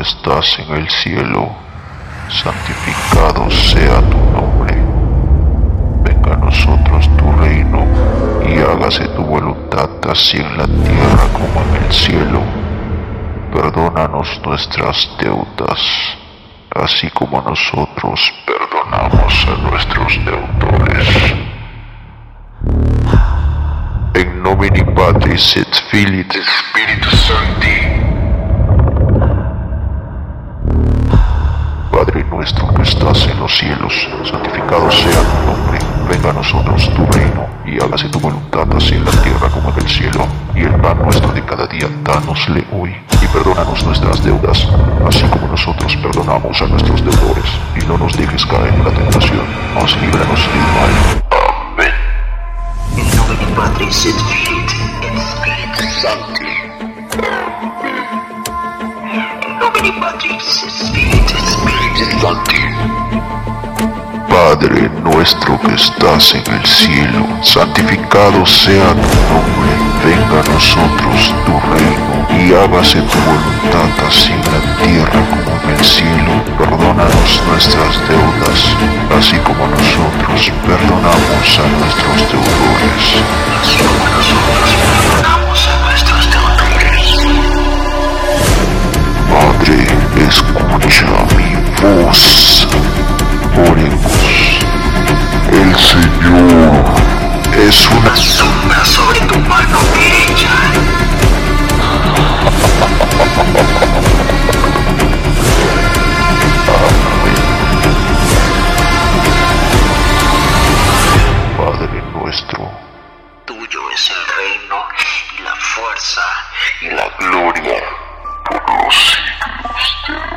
estás en el cielo, santificado sea tu nombre. Venga a nosotros tu reino y hágase tu voluntad así en la tierra como en el cielo. Perdónanos nuestras deudas, así como nosotros perdonamos a nuestros deudores. En nomine Patris et Filii et Spiritus Sancti. Padre nuestro que estás en los cielos, santificado sea tu nombre. Venga a nosotros tu reino y hágase tu voluntad así en la tierra como en el cielo. Y el pan nuestro de cada día, danosle hoy. Y perdónanos nuestras deudas, así como nosotros perdonamos a nuestros deudores. Y no nos dejes caer en la tentación, mas líbranos del mal. Amén. In nomine Patris et Filii et Spiritus Sancti. In nomine Patris et Padre nuestro que estás en el cielo, santificado sea tu nombre, venga a nosotros tu reino y hágase tu voluntad así en la tierra como en el cielo. Perdónanos nuestras deudas. Así como nosotros perdonamos a nuestros deudores. Padre, escucha mi voz. Señor es una sombra sobre tu mano derecha. Padre nuestro, tuyo es el reino y la fuerza y la gloria por los siglos de